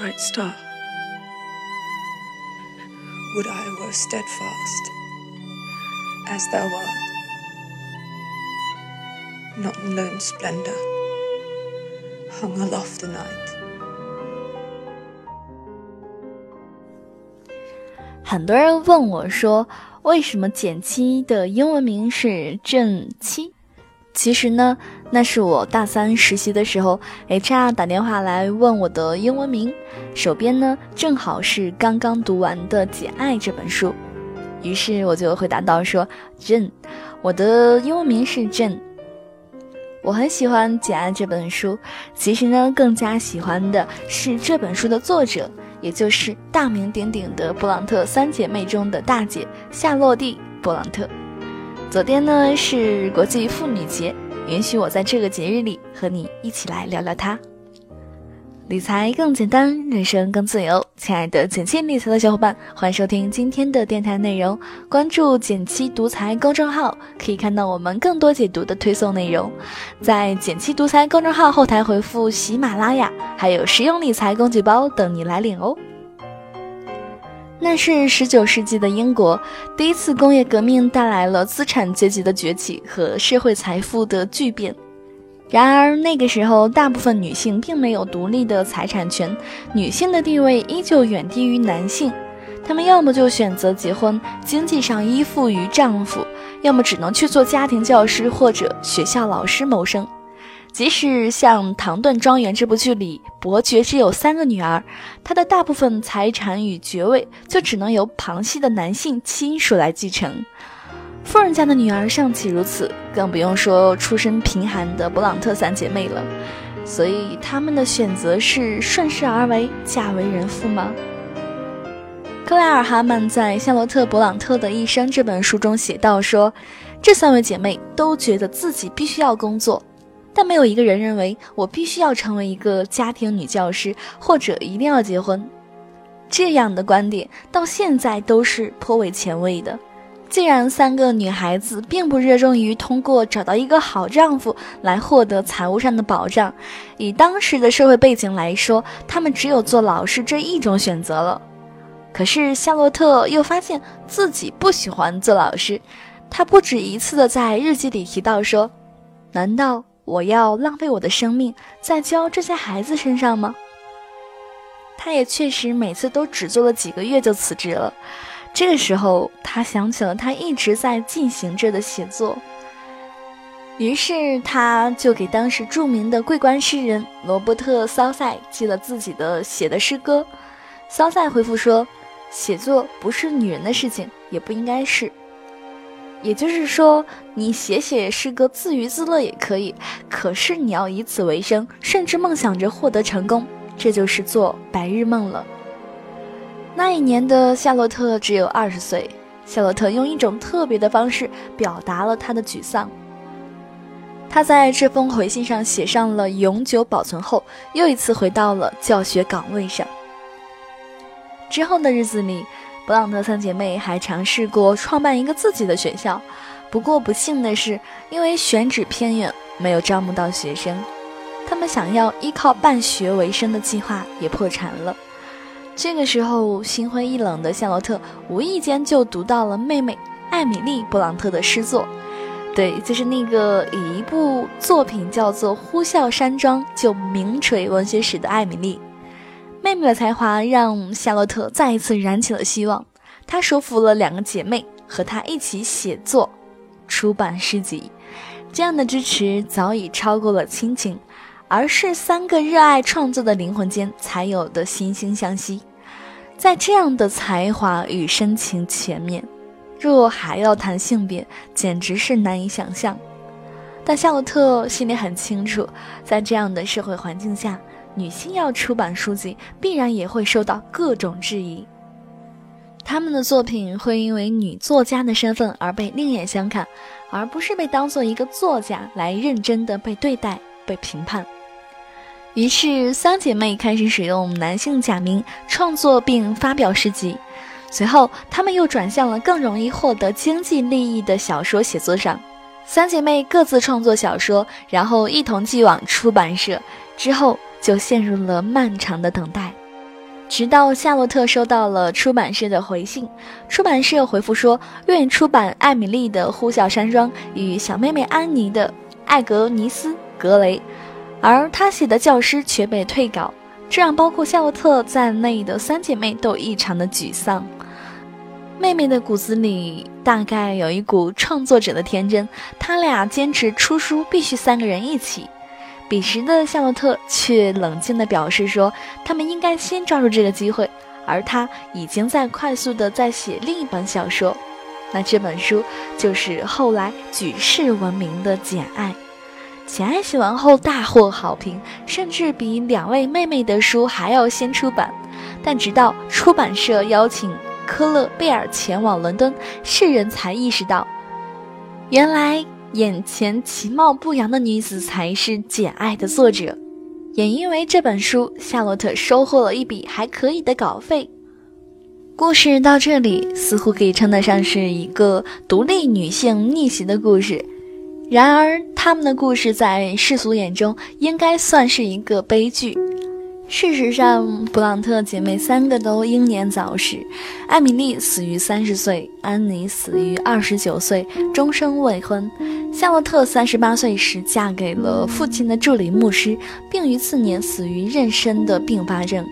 bright star. Would I were steadfast as thou art, not in lone splendor, hung aloft the night. 很多人问我说，为什么减七的英文名是正七？ 其实呢，那是我大三实习的时候，HR 打电话来问我的英文名，手边呢正好是刚刚读完的《简爱》这本书，于是我就回答到说：“正，我的英文名是正。”我很喜欢《简爱》这本书，其实呢，更加喜欢的是这本书的作者，也就是大名鼎鼎的勃朗特三姐妹中的大姐夏洛蒂·勃朗特。昨天呢是国际妇女节，允许我在这个节日里和你一起来聊聊它。理财更简单，人生更自由。亲爱的简七理财的小伙伴，欢迎收听今天的电台内容。关注简七独裁公众号，可以看到我们更多解读的推送内容。在简七独裁公众号后台回复“喜马拉雅”，还有实用理财工具包等你来领哦。那是十九世纪的英国，第一次工业革命带来了资产阶级的崛起和社会财富的巨变。然而那个时候，大部分女性并没有独立的财产权，女性的地位依旧远低于男性。她们要么就选择结婚，经济上依附于丈夫，要么只能去做家庭教师或者学校老师谋生。即使像《唐顿庄园》这部剧里，伯爵只有三个女儿，他的大部分财产与爵位就只能由旁系的男性亲属来继承。富人家的女儿尚且如此，更不用说出身贫寒的勃朗特三姐妹了。所以他们的选择是顺势而为，嫁为人妇吗？克莱尔·哈曼在《夏洛特·勃朗特的一生》这本书中写道说，这三位姐妹都觉得自己必须要工作。但没有一个人认为我必须要成为一个家庭女教师，或者一定要结婚。这样的观点到现在都是颇为前卫的。既然三个女孩子并不热衷于通过找到一个好丈夫来获得财务上的保障，以当时的社会背景来说，她们只有做老师这一种选择了。可是夏洛特又发现自己不喜欢做老师，她不止一次的在日记里提到说：“难道？”我要浪费我的生命在教这些孩子身上吗？他也确实每次都只做了几个月就辞职了。这个时候，他想起了他一直在进行着的写作，于是他就给当时著名的桂冠诗人罗伯特·骚塞寄了自己的写的诗歌。骚塞回复说：“写作不是女人的事情，也不应该是。”也就是说，你写写诗歌自娱自乐也可以，可是你要以此为生，甚至梦想着获得成功，这就是做白日梦了。那一年的夏洛特只有二十岁，夏洛特用一种特别的方式表达了他的沮丧。他在这封回信上写上了永久保存后，又一次回到了教学岗位上。之后的日子里。勃朗特三姐妹还尝试过创办一个自己的学校，不过不幸的是，因为选址偏远，没有招募到学生。他们想要依靠办学为生的计划也破产了。这个时候，心灰意冷的夏洛特无意间就读到了妹妹艾米丽·勃朗特的诗作，对，就是那个以一部作品叫做《呼啸山庄》就名垂文学史的艾米丽。妹妹的才华让夏洛特再一次燃起了希望，她说服了两个姐妹和她一起写作、出版诗集。这样的支持早已超过了亲情，而是三个热爱创作的灵魂间才有的惺惺相惜。在这样的才华与深情前面，若还要谈性别，简直是难以想象。但夏洛特心里很清楚，在这样的社会环境下。女性要出版书籍，必然也会受到各种质疑。他们的作品会因为女作家的身份而被另眼相看，而不是被当做一个作家来认真的被对待、被评判。于是，三姐妹开始使用男性假名创作并发表诗集。随后，她们又转向了更容易获得经济利益的小说写作上。三姐妹各自创作小说，然后一同寄往出版社。之后。就陷入了漫长的等待。直到夏洛特收到了出版社的回信，出版社回复说愿意出版艾米丽的《呼啸山庄》与小妹妹安妮的《艾格尼斯·格雷》，而她写的教师却被退稿，这让包括夏洛特在内的三姐妹都异常的沮丧。妹妹的骨子里大概有一股创作者的天真，她俩坚持出书必须三个人一起。彼时的夏洛特却冷静地表示说：“他们应该先抓住这个机会。”而他已经在快速地在写另一本小说，那这本书就是后来举世闻名的《简爱》。《简爱》写完后大获好评，甚至比两位妹妹的书还要先出版。但直到出版社邀请科勒贝尔前往伦敦，世人才意识到，原来。眼前其貌不扬的女子才是《简爱》的作者，也因为这本书，夏洛特收获了一笔还可以的稿费。故事到这里，似乎可以称得上是一个独立女性逆袭的故事。然而，她们的故事在世俗眼中，应该算是一个悲剧。事实上，布朗特姐妹三个都英年早逝，艾米丽死于三十岁，安妮死于二十九岁，终生未婚。夏洛特三十八岁时嫁给了父亲的助理牧师，并于次年死于妊娠的并发症。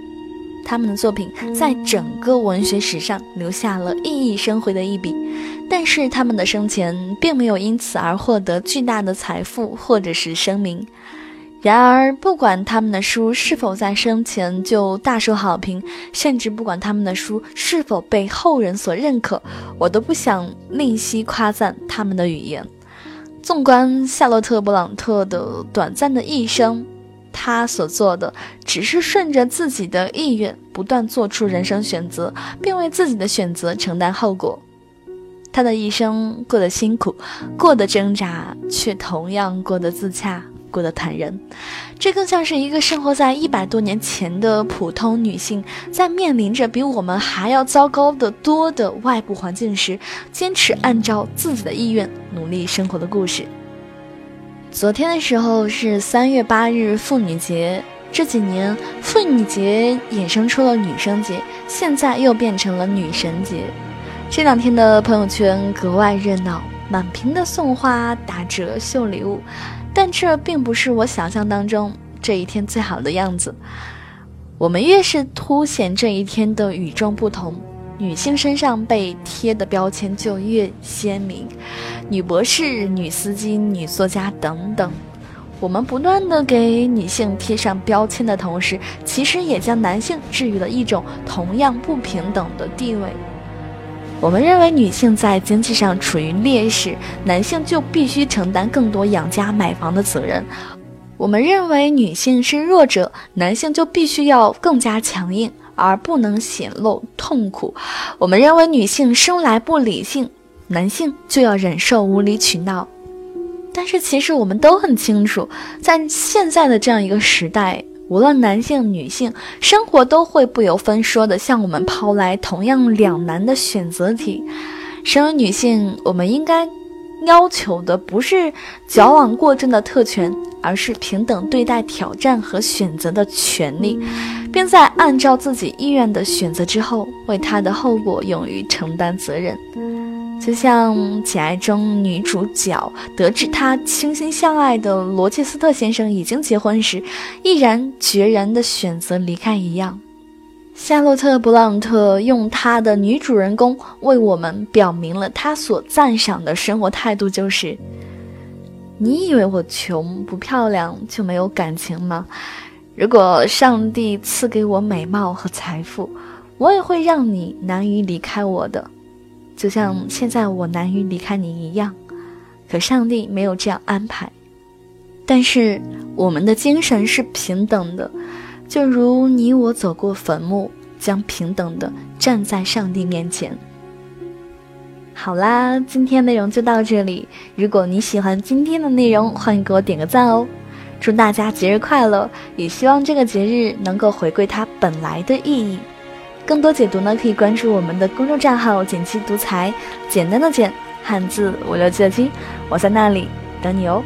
他们的作品在整个文学史上留下了熠熠生辉的一笔，但是他们的生前并没有因此而获得巨大的财富或者是声名。然而，不管他们的书是否在生前就大受好评，甚至不管他们的书是否被后人所认可，我都不想吝惜夸赞他们的语言。纵观夏洛特·布朗特的短暂的一生，他所做的只是顺着自己的意愿，不断做出人生选择，并为自己的选择承担后果。他的一生过得辛苦，过得挣扎，却同样过得自洽。过得坦然，这更像是一个生活在一百多年前的普通女性，在面临着比我们还要糟糕的多的外部环境时，坚持按照自己的意愿努力生活的故事。昨天的时候是三月八日妇女节，这几年妇女节衍生出了女生节，现在又变成了女神节。这两天的朋友圈格外热闹，满屏的送花、打折、秀礼物。但这并不是我想象当中这一天最好的样子。我们越是凸显这一天的与众不同，女性身上被贴的标签就越鲜明。女博士、女司机、女作家等等，我们不断的给女性贴上标签的同时，其实也将男性置于了一种同样不平等的地位。我们认为女性在经济上处于劣势，男性就必须承担更多养家买房的责任。我们认为女性是弱者，男性就必须要更加强硬，而不能显露痛苦。我们认为女性生来不理性，男性就要忍受无理取闹。但是其实我们都很清楚，在现在的这样一个时代。无论男性、女性，生活都会不由分说地向我们抛来同样两难的选择题。身为女性，我们应该要求的不是矫枉过正的特权，而是平等对待挑战和选择的权利，并在按照自己意愿的选择之后，为他的后果勇于承担责任。就像《简爱》中女主角得知她倾心相爱的罗切斯特先生已经结婚时，毅然决然地选择离开一样，夏洛特·布朗特用她的女主人公为我们表明了她所赞赏的生活态度，就是：你以为我穷不漂亮就没有感情吗？如果上帝赐给我美貌和财富，我也会让你难于离开我的。就像现在我难于离开你一样，可上帝没有这样安排。但是我们的精神是平等的，就如你我走过坟墓，将平等的站在上帝面前。好啦，今天内容就到这里。如果你喜欢今天的内容，欢迎给我点个赞哦！祝大家节日快乐，也希望这个节日能够回归它本来的意义。更多解读呢，可以关注我们的公众账号“简七独裁”，简单的简，汉字五六七的七，我在那里等你哦。